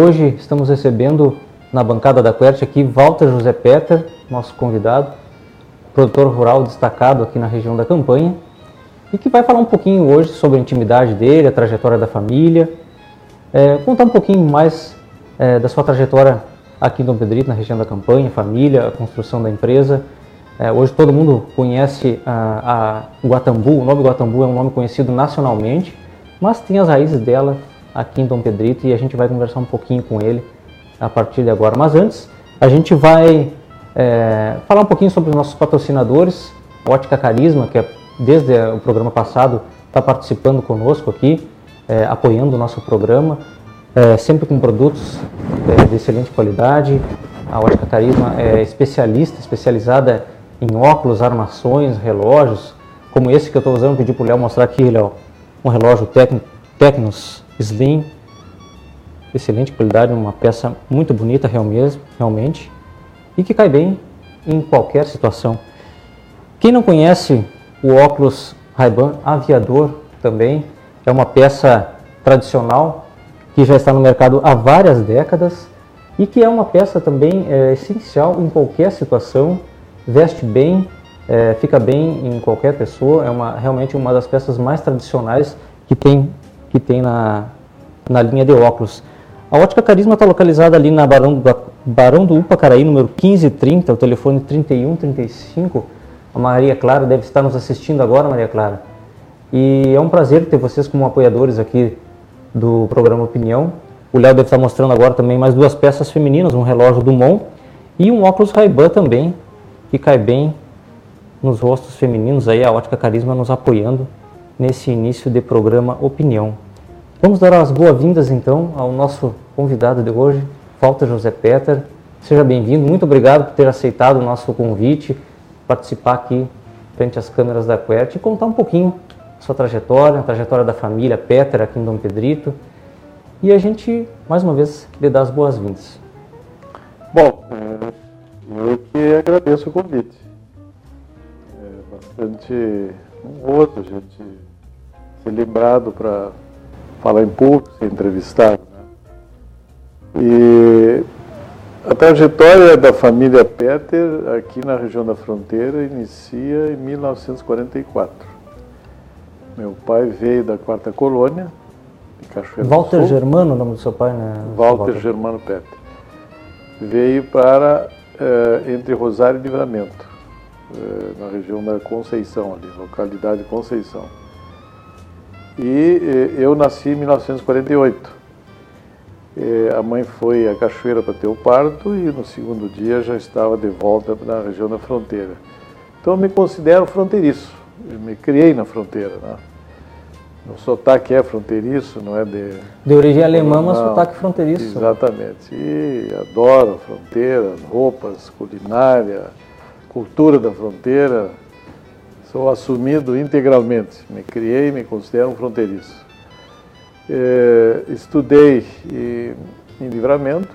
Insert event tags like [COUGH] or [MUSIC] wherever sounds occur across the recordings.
Hoje estamos recebendo na bancada da Quert aqui Walter José Peter, nosso convidado, produtor rural destacado aqui na região da Campanha, e que vai falar um pouquinho hoje sobre a intimidade dele, a trajetória da família, é, contar um pouquinho mais é, da sua trajetória aqui em Dom Pedrito, na região da Campanha, família, a construção da empresa. É, hoje todo mundo conhece a, a Guatambu, o nome Guatambu é um nome conhecido nacionalmente, mas tem as raízes dela aqui em Dom Pedrito e a gente vai conversar um pouquinho com ele a partir de agora. Mas antes, a gente vai é, falar um pouquinho sobre os nossos patrocinadores, Ótica Carisma, que é, desde o programa passado está participando conosco aqui, é, apoiando o nosso programa, é, sempre com produtos é, de excelente qualidade. A Ótica Carisma é especialista, especializada em óculos, armações, relógios, como esse que eu estou usando, pedi para o Léo mostrar aqui, Léo, um relógio Tecnos Slim, excelente qualidade, uma peça muito bonita realmente, e que cai bem em qualquer situação. Quem não conhece o óculos Ray-Ban Aviador também, é uma peça tradicional que já está no mercado há várias décadas e que é uma peça também é, essencial em qualquer situação, veste bem, é, fica bem em qualquer pessoa, é uma, realmente uma das peças mais tradicionais que tem, que tem na, na linha de óculos. A Ótica Carisma está localizada ali na Barão do, Barão do Upacaraí, número 1530, o telefone 3135. A Maria Clara deve estar nos assistindo agora, Maria Clara. E é um prazer ter vocês como apoiadores aqui do programa Opinião. O Léo deve estar mostrando agora também mais duas peças femininas, um relógio Dumont e um óculos Ray-Ban também, que cai bem nos rostos femininos aí, a Ótica Carisma nos apoiando nesse início de programa Opinião. Vamos dar as boas-vindas então ao nosso convidado de hoje, Walter José Peter. Seja bem-vindo, muito obrigado por ter aceitado o nosso convite, participar aqui frente às câmeras da Quert e contar um pouquinho a sua trajetória, a trajetória da família Peter aqui em Dom Pedrito. E a gente, mais uma vez, lhe dá as boas-vindas. Bom, é, eu que agradeço o convite. É bastante honroso a gente ser lembrado para falar em público, ser entrevistado. Né? E a trajetória da família Peter aqui na região da fronteira inicia em 1944. Meu pai veio da quarta colônia, de Cachoeira Walter do Sul. Germano, o nome do seu pai, né? Walter, Walter. Germano Peter. Veio para eh, entre Rosário e Livramento, eh, na região da Conceição, ali, localidade Conceição. E eu nasci em 1948. a mãe foi à cachoeira para ter o parto e no segundo dia já estava de volta na região da fronteira. Então eu me considero fronteiriço. Eu me criei na fronteira. Né? O sotaque é fronteiriço, não é de. De origem alemã, mas sotaque fronteiriço. Exatamente. E adoro a fronteira, roupas, culinária, cultura da fronteira. Sou assumido integralmente. Me criei, me considero um fronteiriço. É, estudei em, Livramento,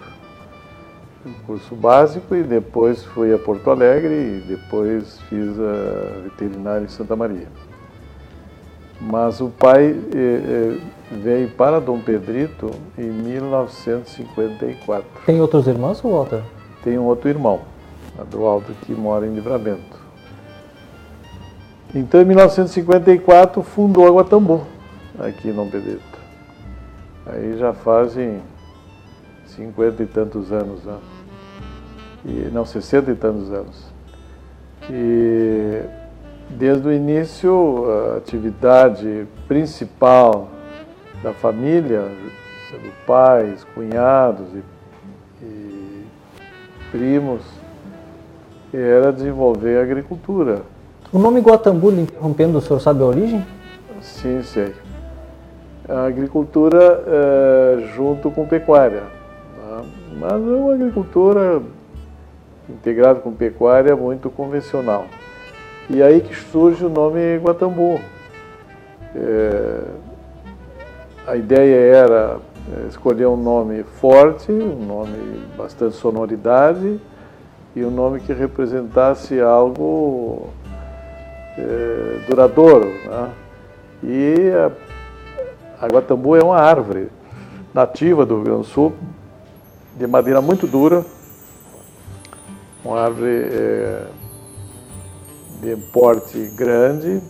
um curso básico, e depois fui a Porto Alegre e depois fiz a veterinária em Santa Maria. Mas o pai eh, eh, veio para Dom Pedrito em 1954. Tem outros irmãos, Walter? Tem um outro irmão, Adroaldo, que mora em Livramento. Então, em 1954, fundou a Guatambu, aqui em Dom Pedrito. Aí já fazem cinquenta e tantos anos, né? E, não, sessenta e tantos anos. E desde o início, a atividade principal da família, pais, cunhados e, e primos, era desenvolver a agricultura o nome Guatambu, interrompendo, o senhor sabe a origem? Sim, sei. A agricultura é, junto com pecuária. Né? Mas é uma agricultura integrada com pecuária muito convencional. E aí que surge o nome Guatambu. É, a ideia era é, escolher um nome forte, um nome bastante sonoridade e um nome que representasse algo é, duradouro. Né? E a, a Guatambu é uma árvore nativa do Rio Grande do Sul, de madeira muito dura, uma árvore é, de porte grande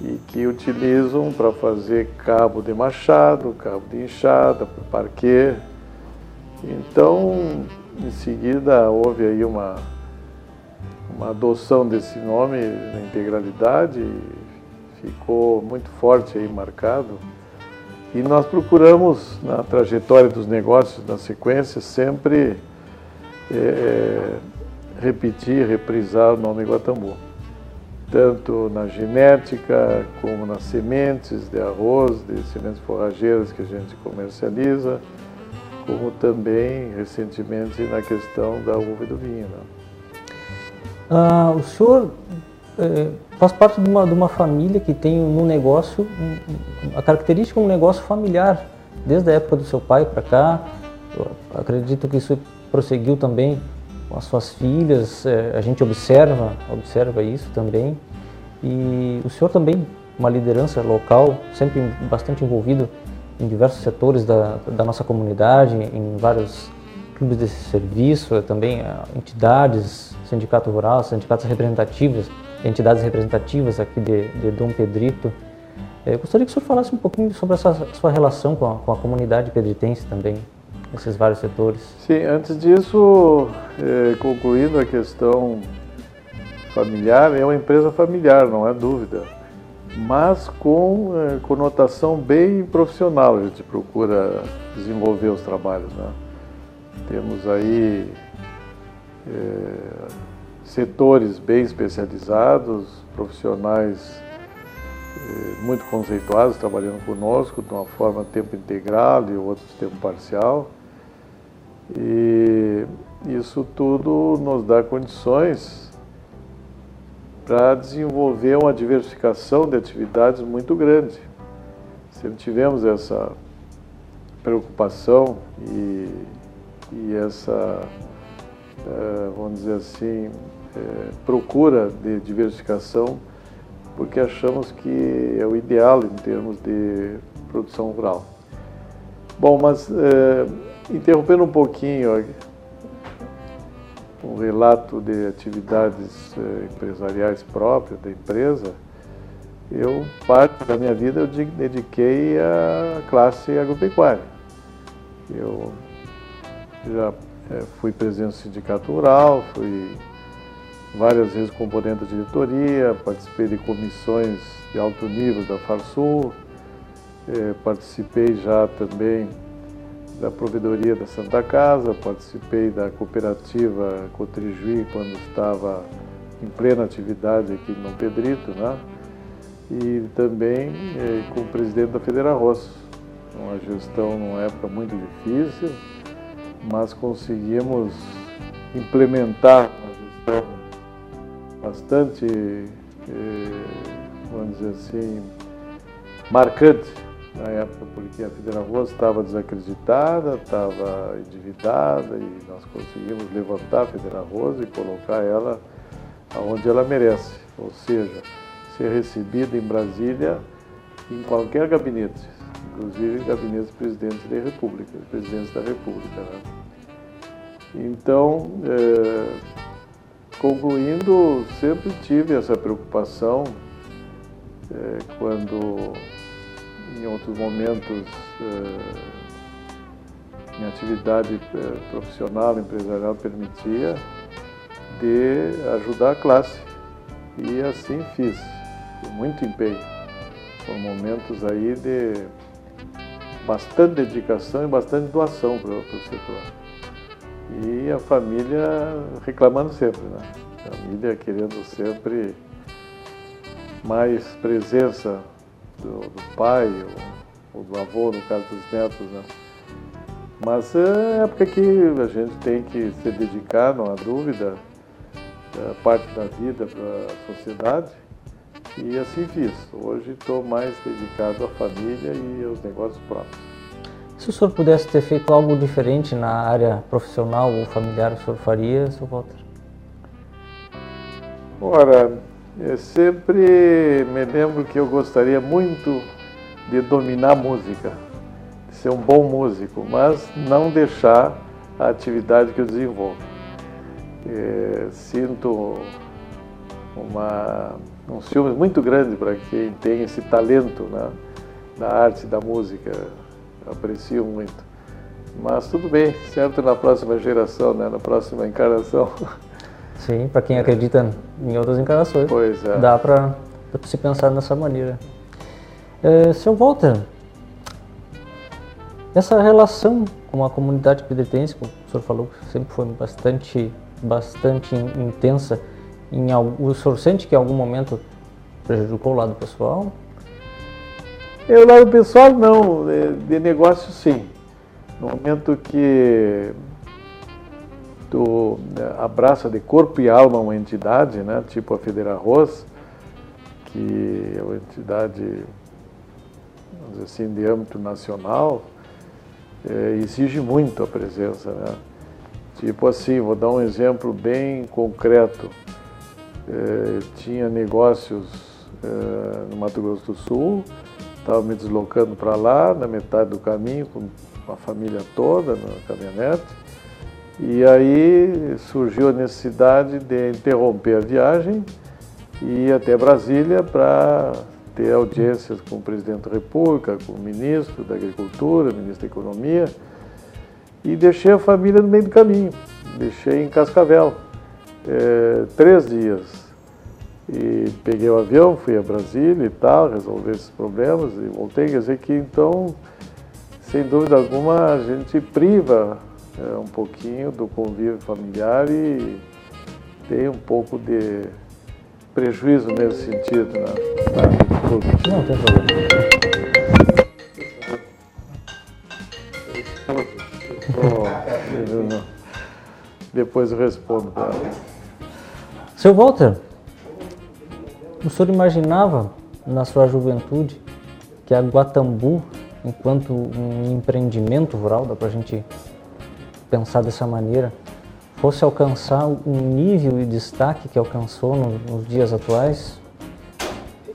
e que utilizam para fazer cabo de machado, cabo de enxada, parquet. Então, em seguida, houve aí uma, uma adoção desse nome na integralidade, ficou muito forte aí marcado. E nós procuramos, na trajetória dos negócios, na sequência, sempre é, repetir, reprisar o nome Guatambu. Tanto na genética, como nas sementes de arroz, de sementes forrageiras que a gente comercializa, como também, recentemente, na questão da uva e do vinho. Né? Ah, o senhor é, faz parte de uma, de uma família que tem no negócio, a característica é um negócio familiar, desde a época do seu pai para cá. Eu acredito que isso prosseguiu também com as suas filhas, é, a gente observa, observa isso também. E o senhor também, uma liderança local, sempre bastante envolvido em diversos setores da, da nossa comunidade, em vários clubes de serviço, também é, entidades, sindicato rural, sindicatos representativos, entidades representativas aqui de, de Dom Pedrito. É, eu gostaria que o senhor falasse um pouquinho sobre essa sua relação com a, com a comunidade pedritense também nesses vários setores? Sim, antes disso, é, concluindo a questão familiar, é uma empresa familiar, não é dúvida, mas com é, conotação bem profissional, a gente procura desenvolver os trabalhos. Né? Temos aí é, setores bem especializados, profissionais é, muito conceituados trabalhando conosco de uma forma tempo integral e outros tempo parcial. E isso tudo nos dá condições para desenvolver uma diversificação de atividades muito grande. Se tivemos essa preocupação e, e essa, é, vamos dizer assim, é, procura de diversificação, porque achamos que é o ideal em termos de produção rural. Bom, mas é, Interrompendo um pouquinho um relato de atividades empresariais próprias da empresa, eu, parte da minha vida, eu dediquei à classe agropecuária. Eu já eh, fui presidente do sindicato rural, fui várias vezes componente da diretoria, participei de comissões de alto nível da Farsul, eh, participei já também da provedoria da Santa Casa, participei da cooperativa Cotrijuí quando estava em plena atividade aqui no Pedrito, né? E também eh, como presidente da Federa Roça, uma gestão numa época muito difícil, mas conseguimos implementar uma gestão bastante, eh, vamos dizer assim, marcante na época, porque a Federa Rosa estava desacreditada, estava endividada e nós conseguimos levantar a Federa Rosa e colocar ela aonde ela merece, ou seja, ser recebida em Brasília em qualquer gabinete, inclusive gabinetes presidentes da República, presidentes da República. Né? Então, é, concluindo, sempre tive essa preocupação é, quando em outros momentos, eh, minha atividade eh, profissional, empresarial permitia, de ajudar a classe. E assim fiz, com muito empenho. Foram momentos aí de bastante dedicação e bastante doação para o setor. E a família reclamando sempre, né? A família querendo sempre mais presença do, do pai ou, ou, do avô, no caso dos netos, né? Mas é época que a gente tem que se dedicar, não há dúvida, é parte da vida para a sociedade. E assim fiz. Hoje estou mais dedicado à família e aos negócios próprios. Se o senhor pudesse ter feito algo diferente na área profissional ou familiar, o senhor faria, Sr. Walter? Ora, eu sempre me lembro que eu gostaria muito de dominar música, de ser um bom músico, mas não deixar a atividade que eu desenvolvo. É, sinto uma, um ciúme muito grande para quem tem esse talento né, da arte da música. Aprecio muito. Mas tudo bem, certo na próxima geração, né, na próxima encarnação. [LAUGHS] Sim, para quem acredita em outras encarnações, pois é. dá para se pensar dessa maneira. É, seu Walter, essa relação com a comunidade pedretense, como o senhor falou, sempre foi bastante, bastante intensa. Em o senhor sente que em algum momento prejudicou o lado pessoal? Eu, lado pessoal, não. De negócio, sim. No momento que tu né, abraça de corpo e alma uma entidade, né, tipo a Federarroz, que é uma entidade, assim, de âmbito nacional, é, exige muito a presença. Né? Tipo assim, vou dar um exemplo bem concreto. É, tinha negócios é, no Mato Grosso do Sul, estava me deslocando para lá, na metade do caminho, com a família toda na caminhonete, e aí surgiu a necessidade de interromper a viagem e ir até Brasília para ter audiências com o presidente da República, com o ministro da Agricultura, ministro da Economia, e deixei a família no meio do caminho. Deixei em Cascavel, é, três dias. E peguei o avião, fui a Brasília e tal, resolver esses problemas e voltei. Quer dizer que então, sem dúvida alguma, a gente priva é, um pouquinho do convívio familiar e tem um pouco de prejuízo nesse sentido. Né? Não, tem problema. Depois eu respondo para ela. Seu Walter, o senhor imaginava na sua juventude que a Guatambu, enquanto um empreendimento rural, dá para a gente pensar dessa maneira, fosse alcançar um nível e destaque que alcançou nos dias atuais,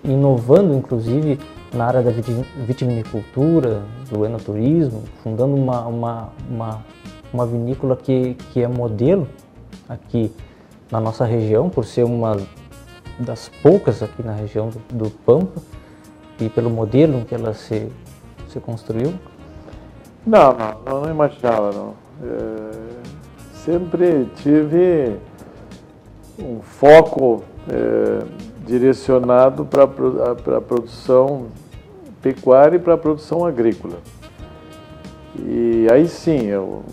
inovando inclusive na área da vitivinicultura, do enoturismo, fundando uma, uma, uma, uma vinícola que, que é modelo aqui na nossa região, por ser uma das poucas aqui na região do, do Pampa, e pelo modelo que ela se, se construiu? Não, não, não imaginava, não. É, sempre tive um foco é, direcionado para a produção pecuária e para a produção agrícola. E aí sim, eu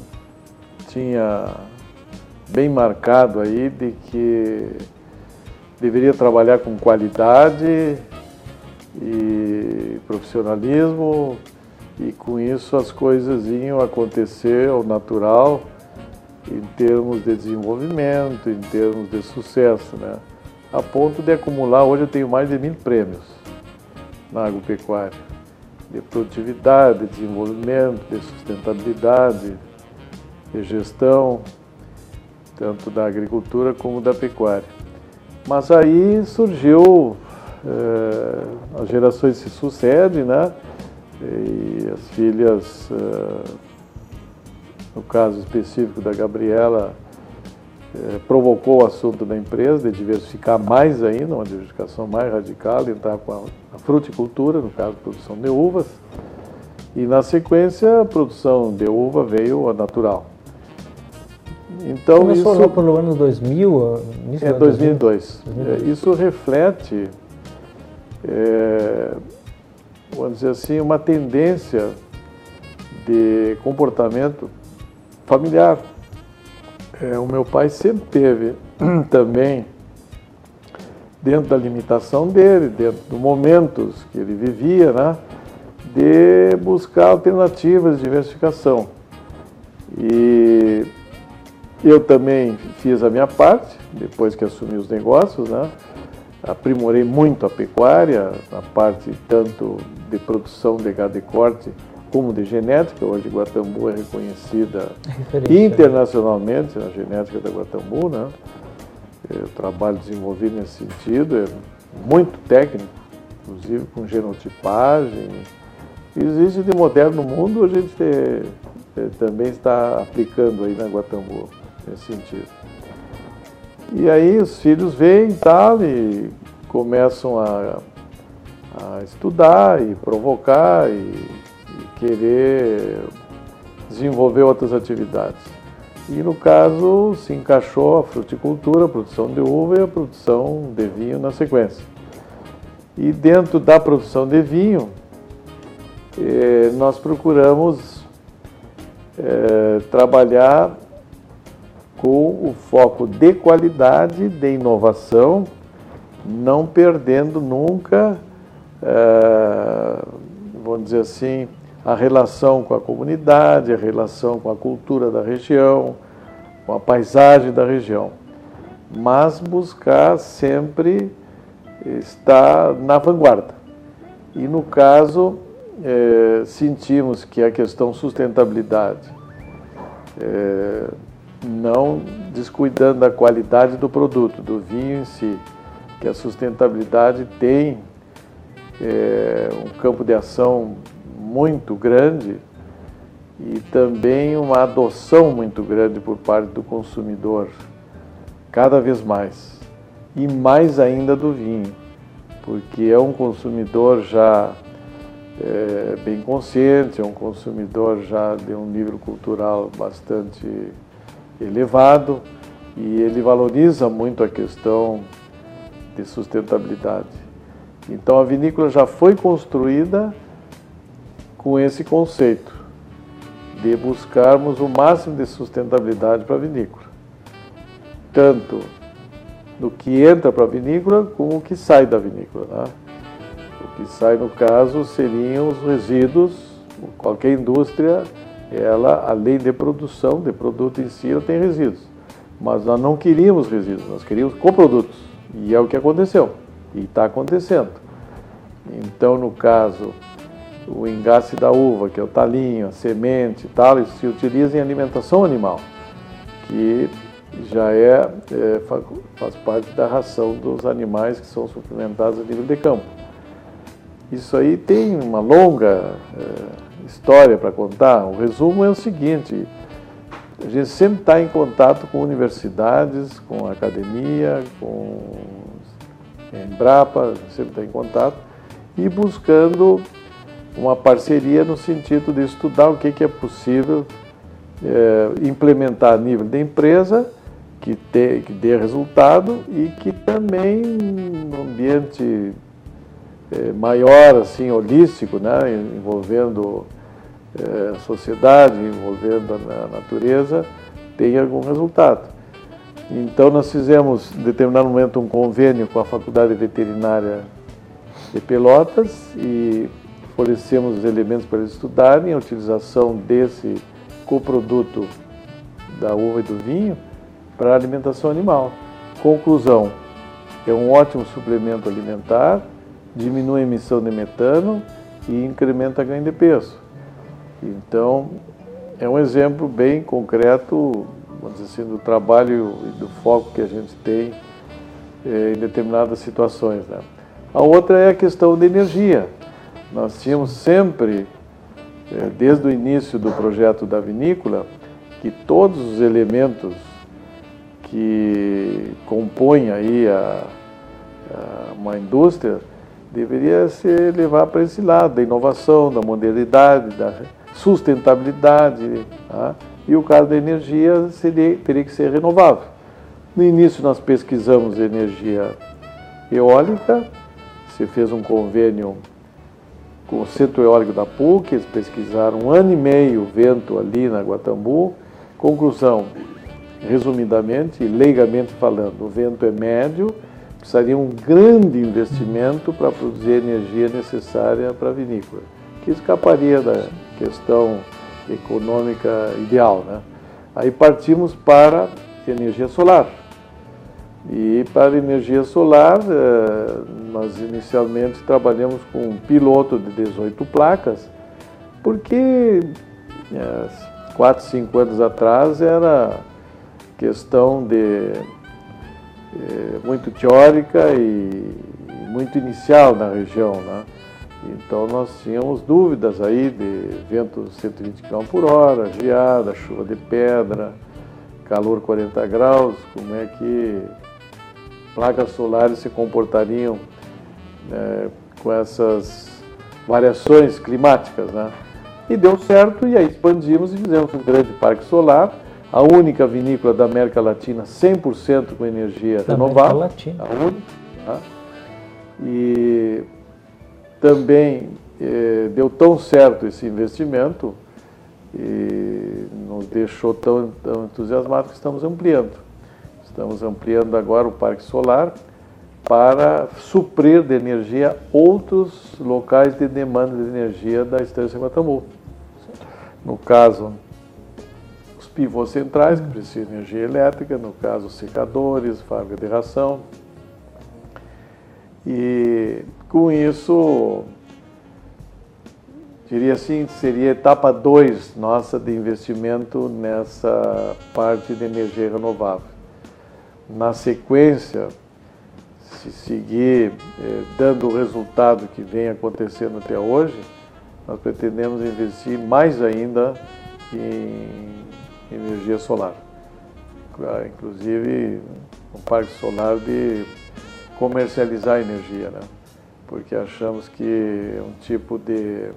tinha bem marcado aí de que deveria trabalhar com qualidade e profissionalismo e com isso as coisas iam acontecer ao natural em termos de desenvolvimento, em termos de sucesso, né? A ponto de acumular, hoje eu tenho mais de mil prêmios na agropecuária, de produtividade, de desenvolvimento, de sustentabilidade, de gestão, tanto da agricultura como da pecuária. Mas aí surgiu, eh, as gerações se sucedem, né? E as filhas, eh, no caso específico da Gabriela, eh, provocou o assunto da empresa de diversificar mais ainda, uma diversificação mais radical, entrar com a, fruticultura, no caso, produção de uvas. E na sequência, a produção de uva veio a natural. Então, Começou isso, lá pelo ano 2000? É, 2002. 2002. Isso reflete é, vamos dizer assim, uma tendência de comportamento familiar. É, o meu pai sempre teve [CLEARS THROAT] também, dentro da limitação dele, dentro dos momentos que ele vivia, né, de buscar alternativas de diversificação. E eu também fiz a minha parte, depois que assumi os negócios, né, aprimorei muito a pecuária, a parte tanto de produção de gado de corte como de genética. Hoje Guatambu é reconhecida internacionalmente na genética da Guatambu. Né? O trabalho desenvolvido nesse sentido é muito técnico, inclusive com genotipagem. Existe de moderno mundo a gente também está aplicando aí na Guatambu, nesse sentido. E aí os filhos vêm tal e começam a, a estudar e provocar e, e querer desenvolver outras atividades. E no caso se encaixou a fruticultura, a produção de uva e a produção de vinho na sequência. E dentro da produção de vinho, eh, nós procuramos eh, trabalhar com o foco de qualidade, de inovação, não perdendo nunca, é, vamos dizer assim, a relação com a comunidade, a relação com a cultura da região, com a paisagem da região, mas buscar sempre estar na vanguarda. E no caso, é, sentimos que a questão sustentabilidade é, não descuidando da qualidade do produto, do vinho em si, que a sustentabilidade tem é, um campo de ação muito grande e também uma adoção muito grande por parte do consumidor, cada vez mais, e mais ainda do vinho, porque é um consumidor já é, bem consciente, é um consumidor já de um nível cultural bastante elevado e ele valoriza muito a questão de sustentabilidade. Então a vinícola já foi construída com esse conceito de buscarmos o máximo de sustentabilidade para a vinícola, tanto do que entra para a vinícola como o que sai da vinícola. Né? O que sai, no caso, seriam os resíduos, qualquer indústria ela, além de produção, de produto em si, ela tem resíduos. Mas nós não queríamos resíduos, nós queríamos coprodutos. E é o que aconteceu. E está acontecendo. Então, no caso, o engaste da uva, que é o talinho, a semente e tal, isso se utiliza em alimentação animal, que já é, é, faz parte da ração dos animais que são suplementados a nível de campo. Isso aí tem uma longa é, história para contar, o resumo é o seguinte: a gente sempre está em contato com universidades, com academia, com Embrapa, sempre está em contato, e buscando uma parceria no sentido de estudar o que, que é possível é, implementar a nível da empresa, que, te, que dê resultado e que também no ambiente é, maior, assim, holístico, né, envolvendo é, sociedade, envolvendo a natureza, tenha algum resultado. Então nós fizemos, em determinado momento, um convênio com a Faculdade Veterinária de Pelotas e fornecemos os elementos para eles estudarem a utilização desse coproduto da uva e do vinho para a alimentação animal. Conclusão, é um ótimo suplemento alimentar, diminui a emissão de metano e incrementa a ganho de peso. Então, é um exemplo bem concreto, vamos dizer assim, do trabalho e do foco que a gente tem eh, em determinadas situações. Né? A outra é a questão da energia. Nós tínhamos sempre, eh, desde o início do projeto da vinícola, que todos os elementos que compõem aí a, a uma indústria deveria ser levar para esse lado da inovação, da modernidade, da sustentabilidade, tá? e o caso da energia seria, teria que ser renovável. No início nós pesquisamos energia eólica, se fez um convênio com o Centro Eólico da PUC, eles pesquisaram um ano e meio o vento ali na Guatambu. Conclusão, resumidamente, leigamente falando, o vento é médio, precisaria um grande investimento para produzir a energia necessária para a vinícola, que escaparia da questão econômica ideal. Né? Aí partimos para energia solar. E para energia solar, eh, nós inicialmente trabalhamos com um piloto de 18 placas, porque 4, 5 anos atrás era questão de é, muito teórica e muito inicial na região. Né? Então nós tínhamos dúvidas aí de vento 120 km por hora, geada, chuva de pedra, calor 40 graus, como é que placas solares se comportariam né, com essas variações climáticas. Né? E deu certo, e aí expandimos e fizemos um grande parque solar, a única vinícola da América Latina 100% com energia da renovável. América Latina. A única. Tá? E também eh, deu tão certo esse investimento e nos deixou tão, tão entusiasmados que estamos ampliando. Estamos ampliando agora o parque solar para suprir de energia outros locais de demanda de energia da Estância Guatambu. No caso, os pivôs centrais, que precisam de energia elétrica, no caso, secadores, fábrica de ração. E com isso, diria assim, seria etapa 2 nossa de investimento nessa parte de energia renovável. Na sequência, se seguir eh, dando o resultado que vem acontecendo até hoje, nós pretendemos investir mais ainda em energia solar. Inclusive, um parque solar de comercializar energia, né? Porque achamos que é um tipo de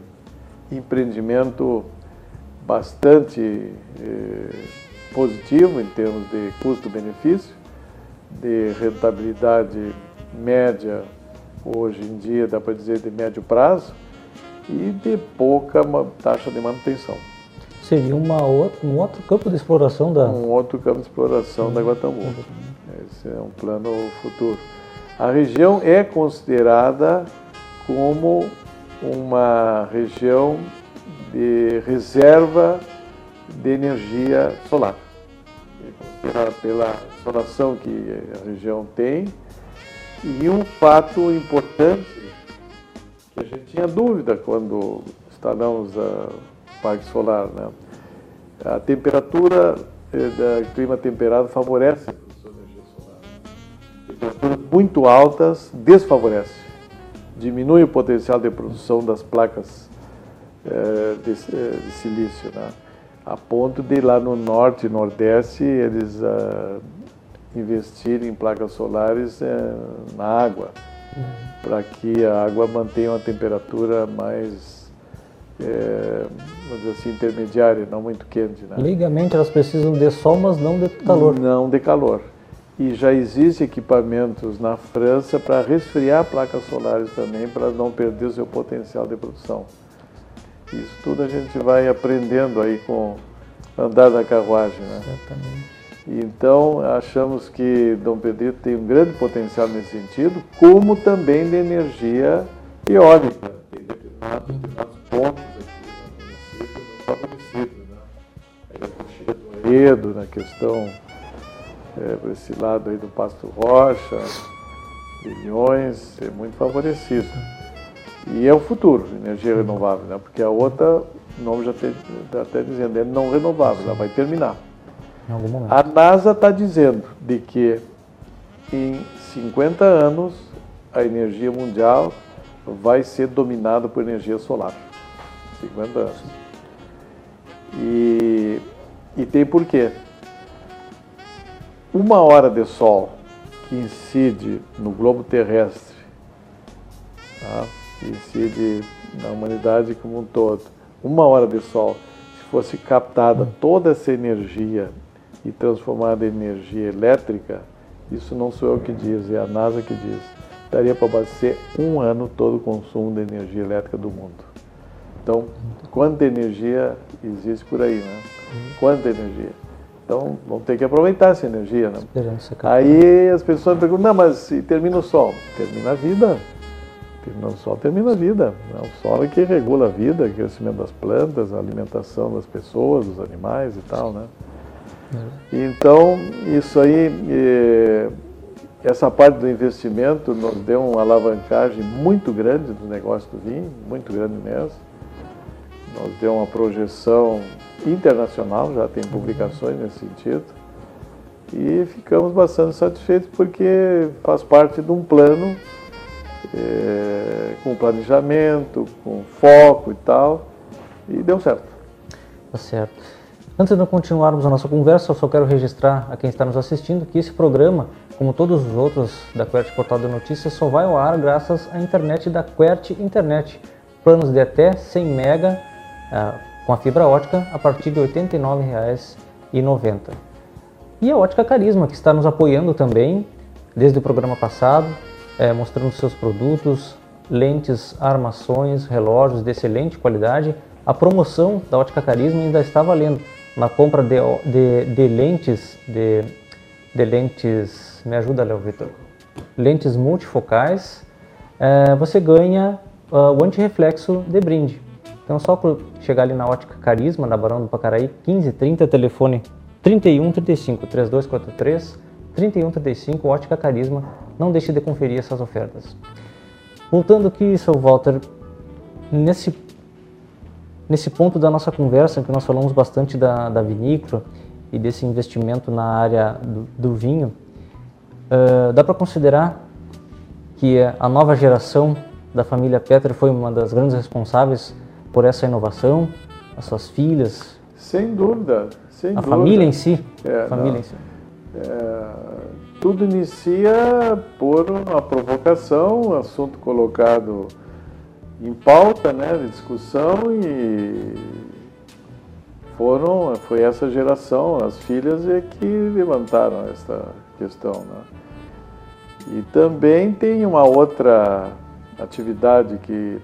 empreendimento bastante eh, positivo em termos de custo-benefício, de rentabilidade média, hoje em dia dá para dizer de médio prazo, e de pouca taxa de manutenção. Seria uma outra, um outro campo de exploração da... Um outro campo de exploração da Guatambu. Esse é um plano futuro. A região é considerada como uma região de reserva de energia solar. Pela, pela insolação que a região tem, e um fato importante, que a gente tinha dúvida quando instalamos o parque solar, né? a temperatura eh, do clima temperado favorece Temperaturas muito altas desfavorece, diminui o potencial de produção das placas eh, de, eh, de, silício, né? a ponto de lá no norte e nordeste eles uh, investir em placas solares é, na água, uhum. para que a água mantenha uma temperatura mais, é, vamos dizer assim, intermediária, não muito quente. Né? Legalmente elas precisam de sol, mas não de calor. Não de calor. E já existem equipamentos na França para resfriar placas solares também, para não perder o seu potencial de produção. Isso tudo a gente vai aprendendo aí com andar da carruagem. Né? Certamente. Então, achamos que Dom Pedrito tem um grande potencial nesse sentido, como também de energia eólica. Tem determinados, determinados pontos aqui no município, não né? Aí Aredo, na questão, é, por esse lado aí do Pasto Rocha, Milhões, é muito favorecido. E é o futuro, energia renovável, né? porque a outra, o nome já está até dizendo, é não renovável, ela vai terminar em algum momento. A NASA está dizendo de que em 50 anos a energia mundial vai ser dominada por energia solar. 50 anos. E, e tem porquê. Uma hora de sol que incide no globo terrestre, tá? que incide na humanidade como um todo, uma hora de sol, se fosse captada toda essa energia e transformada em energia elétrica, isso não sou eu que diz, é a NASA que diz, daria para abastecer um ano todo o consumo de energia elétrica do mundo. Então, quanta energia existe por aí, né? Quanta energia. Então, vamos ter que aproveitar essa energia, né? Aí as pessoas perguntam, não, mas se termina o sol? Termina a vida. Termina o sol, termina a vida. O sol é que regula a vida, o crescimento das plantas, a alimentação das pessoas, dos animais e tal, né? Então, isso aí, essa parte do investimento nos deu uma alavancagem muito grande do negócio do vinho, muito grande mesmo. Nos deu uma projeção internacional, já tem publicações nesse sentido. E ficamos bastante satisfeitos porque faz parte de um plano é, com planejamento, com foco e tal, e deu certo. Tá certo. Antes de continuarmos a nossa conversa, eu só quero registrar a quem está nos assistindo que esse programa, como todos os outros da Quert Portal de Notícias, só vai ao ar graças à internet da Quert Internet. Planos de até 100 mega uh, com a fibra ótica a partir de R$ 89,90. E a Ótica Carisma, que está nos apoiando também desde o programa passado, é, mostrando seus produtos, lentes, armações, relógios de excelente qualidade. A promoção da Ótica Carisma ainda está valendo na compra de, de, de lentes, de, de, lentes, me ajuda Léo Vitor, lentes multifocais, é, você ganha uh, o antirreflexo de brinde. Então só chegar ali na Ótica Carisma, na Barão do Pacaraí, 1530, telefone 3135 3243 3135, Ótica Carisma, não deixe de conferir essas ofertas. Voltando aqui, seu Walter, nesse Nesse ponto da nossa conversa, em que nós falamos bastante da, da vinícola e desse investimento na área do, do vinho, uh, dá para considerar que a nova geração da família Petra foi uma das grandes responsáveis por essa inovação, as suas filhas? Sem dúvida, sem a dúvida. família em si? É, família em si. É, tudo inicia por uma provocação, um assunto colocado em pauta né, de discussão e foram, foi essa geração, as filhas, é que levantaram essa questão. Né? E também tem uma outra atividade que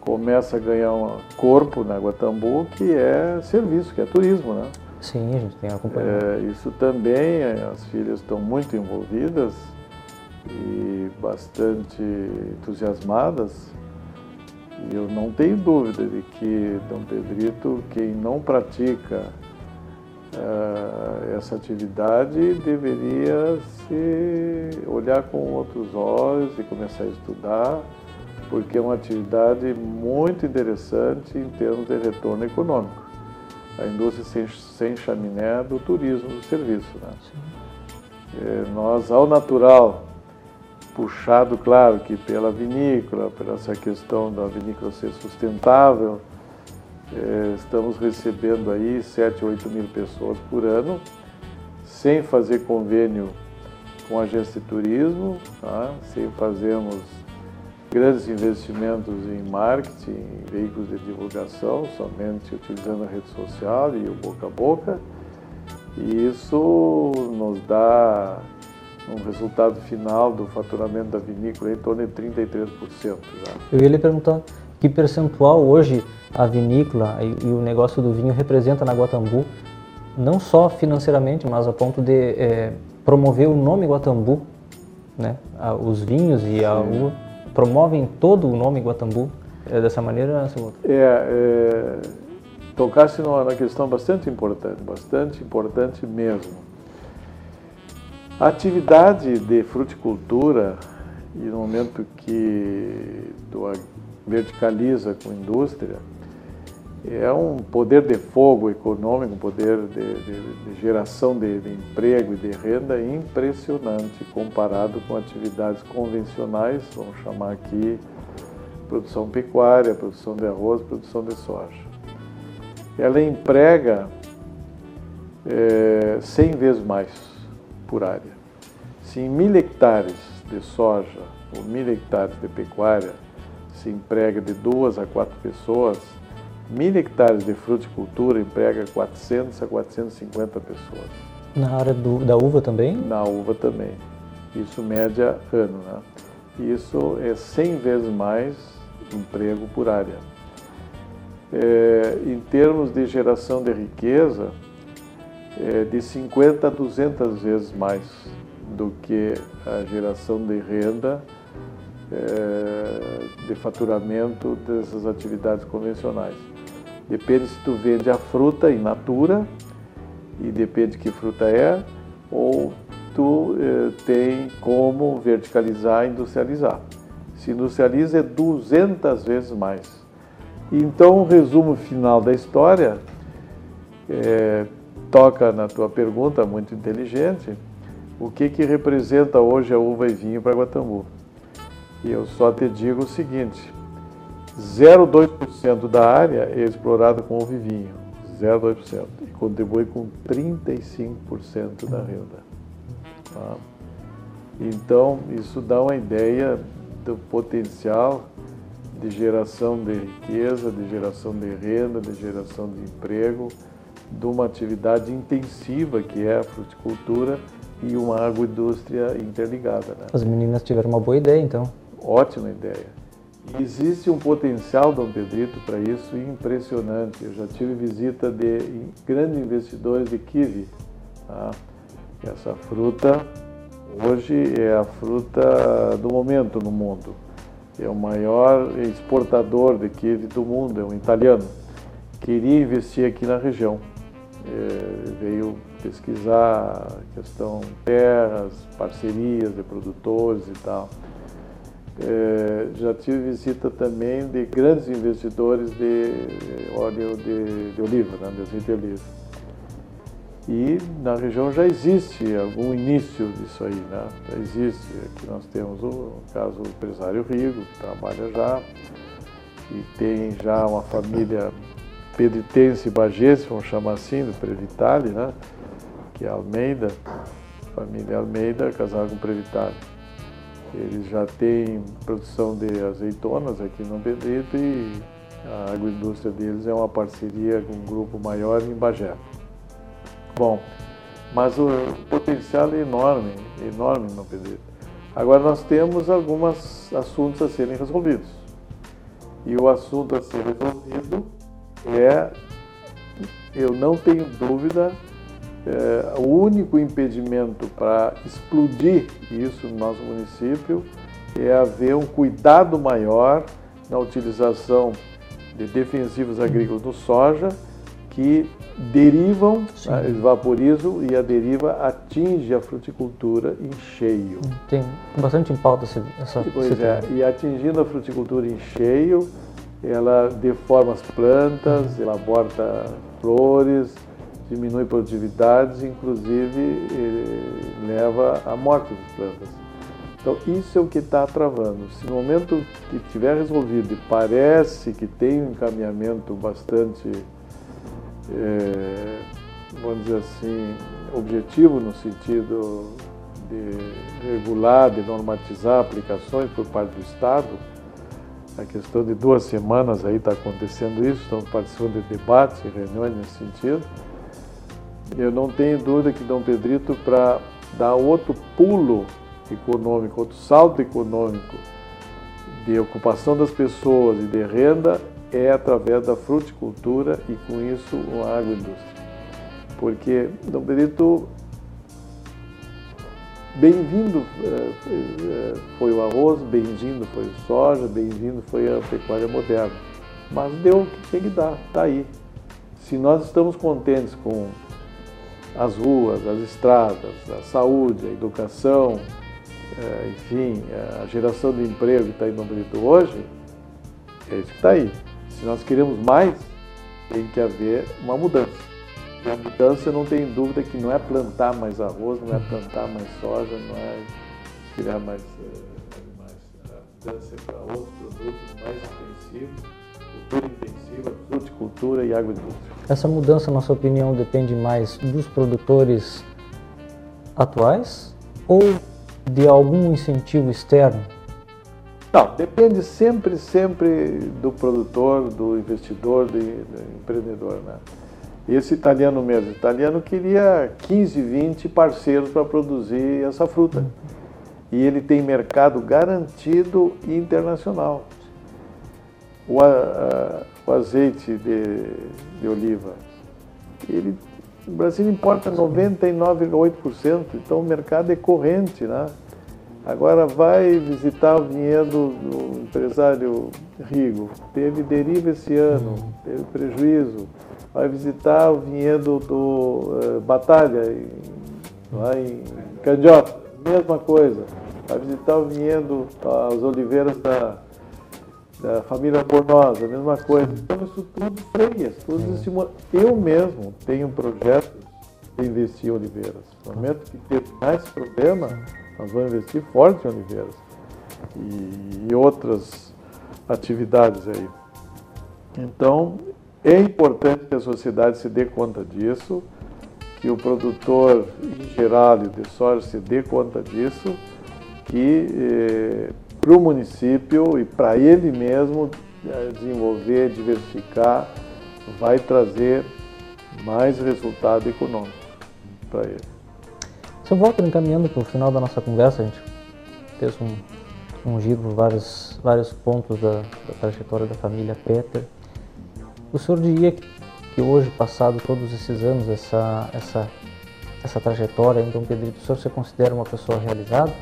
começa a ganhar um corpo na Guatambu, que é serviço, que é turismo. Né? Sim, a gente tem acompanhado. É, isso também, as filhas estão muito envolvidas e bastante entusiasmadas e eu não tenho dúvida de que Dom Pedrito, quem não pratica uh, essa atividade, deveria se olhar com outros olhos e começar a estudar, porque é uma atividade muito interessante em termos de retorno econômico. A indústria sem, sem chaminé do turismo do serviço. Né? É, nós, ao natural, puxado, claro, que pela vinícola, por essa questão da vinícola ser sustentável. É, estamos recebendo aí 7, 8 mil pessoas por ano, sem fazer convênio com a agência de turismo, tá? sem fazermos grandes investimentos em marketing, em veículos de divulgação, somente utilizando a rede social e o boca a boca. E isso nos dá um resultado final do faturamento da vinícola em torno de 33%. Já. Eu ia lhe perguntar que percentual hoje a vinícola e, e, o negócio do vinho representa na Guatambu, não só financeiramente, mas a ponto de é, promover o nome Guatambu, né? os vinhos e Sim. a uva promovem todo o nome Guatambu. É dessa maneira, senhor? É, é tocasse numa questão bastante importante, bastante importante mesmo. A atividade de fruticultura, e no momento que tu verticaliza com indústria, é um poder de fogo econômico, um poder de, de, de geração de, de, emprego e de renda impressionante comparado com atividades convencionais, vamos chamar aqui produção pecuária, produção de arroz, produção de soja. Ela emprega é, 100 vezes mais por área. Se em mil hectares de soja ou mil hectares de pecuária se emprega de duas a quatro pessoas, mil hectares de fruticultura emprega 400 a 450 pessoas. Na área do, da uva também? Na uva também. Isso média ano, né? Isso é 100 vezes mais emprego por área. É, em termos de geração de riqueza, é, de 50 a 200 vezes mais do que a geração de renda é, de faturamento dessas atividades convencionais. Depende se tu vende a fruta in natura e depende que fruta é, ou tu é, tem como verticalizar e industrializar. Se industrializa é 200 vezes mais. Então, o resumo final da história é, toca na tua pergunta, muito inteligente, o que, que representa hoje a uva e vinho para Guatambu. E eu só te digo o seguinte: 0,2% da área é explorada com ovivinho, 0,2%, e contribui com 35% da renda. Tá? Então, isso dá uma ideia do potencial de geração de riqueza, de geração de renda, de geração de emprego, de uma atividade intensiva que é a fruticultura e uma agroindústria interligada. Né? As meninas tiveram uma boa ideia, então. Ótima ideia. E existe um potencial, Dom Pedrito, para isso impressionante. Eu já tive visita de grandes investidores de kiwi. Tá? Essa fruta hoje é a fruta do momento no mundo. É o maior exportador de kiwi do mundo, é um italiano. Queria investir aqui na região. É, veio pesquisar questão terras, parcerias de produtores e tal. É, já tive visita também de grandes investidores de óleo de, de oliva, né, de de oliva. E na região já existe algum início disso aí, né? Já existe. Aqui nós temos o caso do empresário Rigo, que trabalha já, e tem já uma família pedritense bagense, vamos chamar assim, do Previtale, né? Que é Almeida, família Almeida, casada com Previtale. Eles já têm produção de azeitonas aqui no Pedrito e a agroindústria deles é uma parceria com um grupo maior em Bagé. Bom, mas o potencial é enorme, enorme no Pedrito. Agora nós temos alguns assuntos a serem resolvidos. E o assunto a ser resolvido é, eu não tenho dúvida, é, o único impedimento para explodir isso no nosso município é haver um cuidado maior na utilização de defensivos agrícolas no soja que derivam, né, vaporizam e a deriva atinge a fruticultura em cheio. Tem bastante em pauta essa Pois é, e atingindo a fruticultura em cheio, ela deforma as plantas, ela aborta flores, diminui produtividades, inclusive leva à morte das plantas. Então, isso é o que está travando. Se no momento que tiver resolvido, e parece que tem um encaminhamento bastante é, vamos dizer assim, objetivo no sentido de regular, de normatizar aplicações por parte do Estado. A questão de duas semanas aí está acontecendo isso, estamos participando de debates e reuniões nesse sentido. Eu não tenho dúvida que Dom Pedrito, para dar outro pulo econômico, outro salto econômico de ocupação das pessoas e de renda, é através da fruticultura e com isso a agroindústria. Porque Dom Benedito, bem-vindo eh, eh, foi o arroz, bem-vindo foi o soja, bem-vindo foi a pecuária moderna. Mas deu o que tem que dar, está aí. Se nós estamos contentes com as ruas, as estradas, a saúde, a educação, eh, enfim, a geração de emprego que está Dom Benedito hoje, é isso que está aí. Se nós queremos mais, tem que haver uma mudança. E a mudança, não tenho dúvida que não é plantar mais arroz, não é plantar mais soja, não é criar mais, eh, mais a mudança é para outros produtos mais intensivos, cultura intensiva, fruticultura e agroindústria. Essa mudança, na sua opinião, depende mais dos produtores atuais ou de algum incentivo externo não, depende sempre, sempre do produtor, do investidor, do, do empreendedor. Né? Esse italiano mesmo, italiano queria 15, 20 parceiros para produzir essa fruta. E ele tem mercado garantido internacional. O, a, o azeite de, de oliva, ele, o Brasil importa 99,8%, então o mercado é corrente, né? Agora vai visitar o vinhedo do empresário Rigo. Teve deriva esse ano, teve prejuízo. Vai visitar o vinhedo do uh, Batalha, em, lá em Candiota, mesma coisa. Vai visitar o vinhedo, as oliveiras da, da família Bornosa, mesma coisa. Então isso tudo freia, tudo estimula. Eu mesmo tenho um projeto de investir em oliveiras. No momento que teve mais problema, nós vamos investir forte em oliveiras. e, e outras atividades aí. Então, é importante que a sociedade se dê conta disso, que o produtor em geral de soja se dê conta disso, que eh, para o município e para ele mesmo eh, desenvolver, diversificar, vai trazer mais resultado econômico para ele. Se eu volto encaminhando para o final da nossa conversa, a gente fez um, um giro por vários, vários pontos da, da trajetória da família Peter. O senhor diria que hoje, passado todos esses anos, essa, essa, essa trajetória Dom Pedrito, o senhor se considera uma pessoa realizada?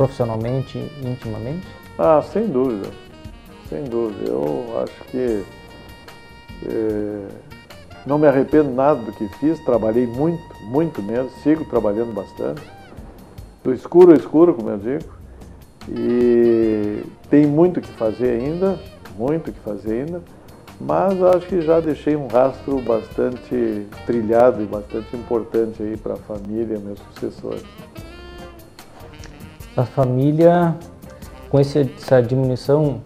Profissionalmente e intimamente? Ah, sem dúvida. Sem dúvida. Eu acho que é, não me arrependo nada do que fiz, trabalhei muito, muito mesmo, sigo trabalhando bastante. Do escuro ao escuro, como eu digo. E tem muito que fazer ainda, muito que fazer ainda mas acho que já deixei um rastro bastante trilhado e bastante importante aí para a família, meus sucessores. A família, com essa diminuição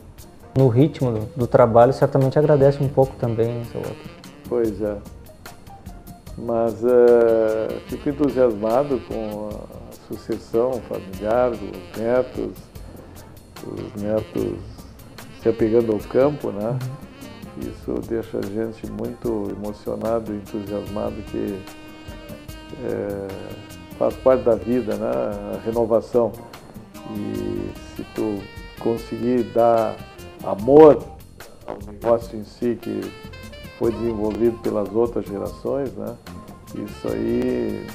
no ritmo do, do trabalho, certamente agradece um pouco também, seu outro. Pois é. Mas uh, fico entusiasmado com a sucessão familiar, os netos, os netos se apegando ao campo, né? Uhum isso deixa a gente muito emocionado e entusiasmado que é, faz parte da vida, né? a renovação. E se tu conseguir dar amor ao negócio em si que foi desenvolvido pelas outras gerações, né? isso aí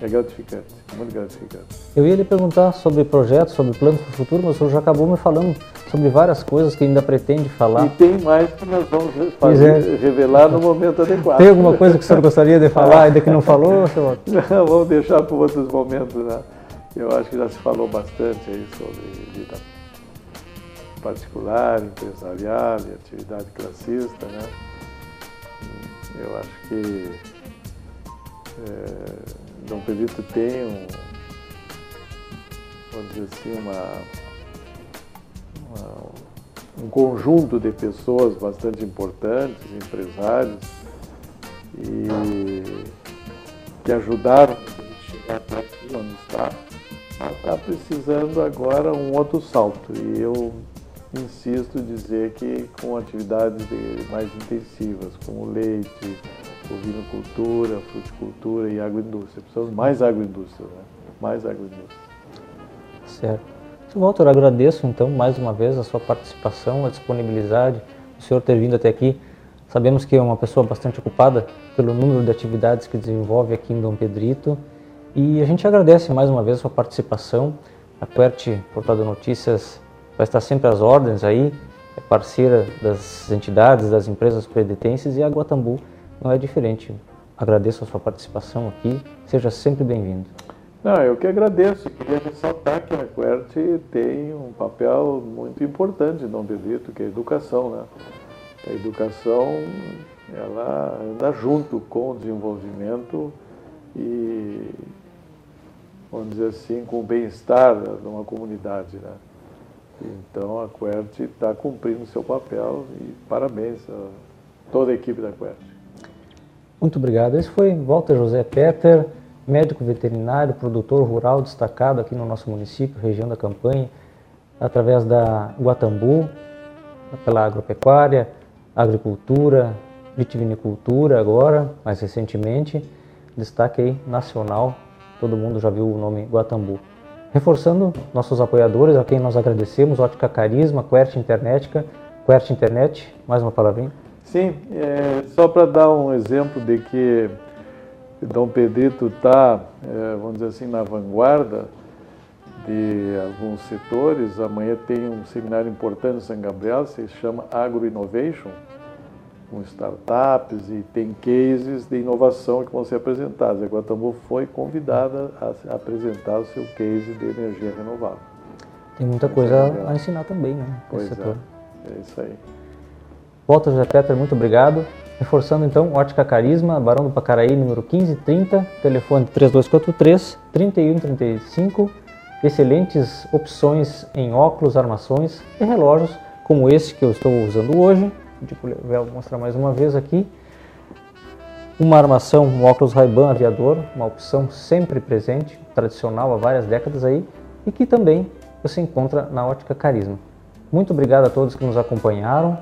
é gratificante, muito gratificante. Eu ia lhe perguntar sobre projetos, sobre planos para o futuro, mas o senhor já acabou me falando sobre várias coisas que ainda pretende falar. E tem mais que nós vamos fazer, é. revelar no momento adequado. Tem alguma coisa que o senhor gostaria de falar [LAUGHS] ainda que não falou, senhor? Não, vamos deixar para outros momentos, né? Eu acho que já se falou bastante aí sobre vida particular, empresarial e atividade classista, né? Eu acho que é, Dom Pedrito tem um, vamos dizer assim, uma, uma, um conjunto de pessoas bastante importantes, empresários, e que ajudaram a chegar até aqui onde está. Está precisando agora um outro salto. E eu insisto em dizer que com atividades mais intensivas, como leite, ovinocultura, fruticultura e agroindústria. Precisamos mais agroindústria, né? Mais agroindústria. Certo. Walter, agradeço então mais uma vez a sua participação, a disponibilidade, o senhor ter vindo até aqui. Sabemos que é uma pessoa bastante ocupada pelo número de atividades que desenvolve aqui em Dom Pedrito e a gente agradece mais uma vez a sua participação. A Quert, Portal de Notícias, vai estar sempre às ordens aí, é parceira das entidades, das empresas predetenses e a Guatambu não é diferente. Agradeço a sua participação aqui, seja sempre bem-vindo. Não, eu que agradeço. Queria ressaltar que a Quert tem um papel muito importante no Benedito, que é a educação. Né? A educação ela anda junto com o desenvolvimento e, vamos dizer assim, com o bem-estar de uma comunidade. Né? Então a Quert está cumprindo seu papel e parabéns a toda a equipe da Quert. Muito obrigado. Esse foi Walter José Peter, médico veterinário, produtor rural destacado aqui no nosso município, região da Campanha, através da Guatambu, pela agropecuária, agricultura, vitivinicultura agora, mais recentemente, destaque aí nacional, todo mundo já viu o nome Guatambu. Reforçando nossos apoiadores, a quem nós agradecemos, Ótica Carisma, Quert Internetica, Quert Internet, mais uma palavrinha. Sim, é, só para dar um exemplo de que Dom Pedrito está, é, vamos dizer assim, na vanguarda de alguns setores. Amanhã tem um seminário importante em São Gabriel, se chama Agro Innovation, com startups e tem cases de inovação que vão ser apresentados. A Guatambu foi convidada a apresentar o seu case de energia renovável. Tem muita coisa a ensinar também, né? Pois é, é isso aí. Walter José Peter, muito obrigado. Reforçando então, Ótica Carisma, Barão do Pacaraí, número 1530, telefone 3243 3135 excelentes opções em óculos, armações e relógios, como esse que eu estou usando hoje. Vou mostrar mais uma vez aqui. Uma armação, um óculos Ray-Ban aviador, uma opção sempre presente, tradicional há várias décadas aí, e que também você encontra na Ótica Carisma. Muito obrigado a todos que nos acompanharam.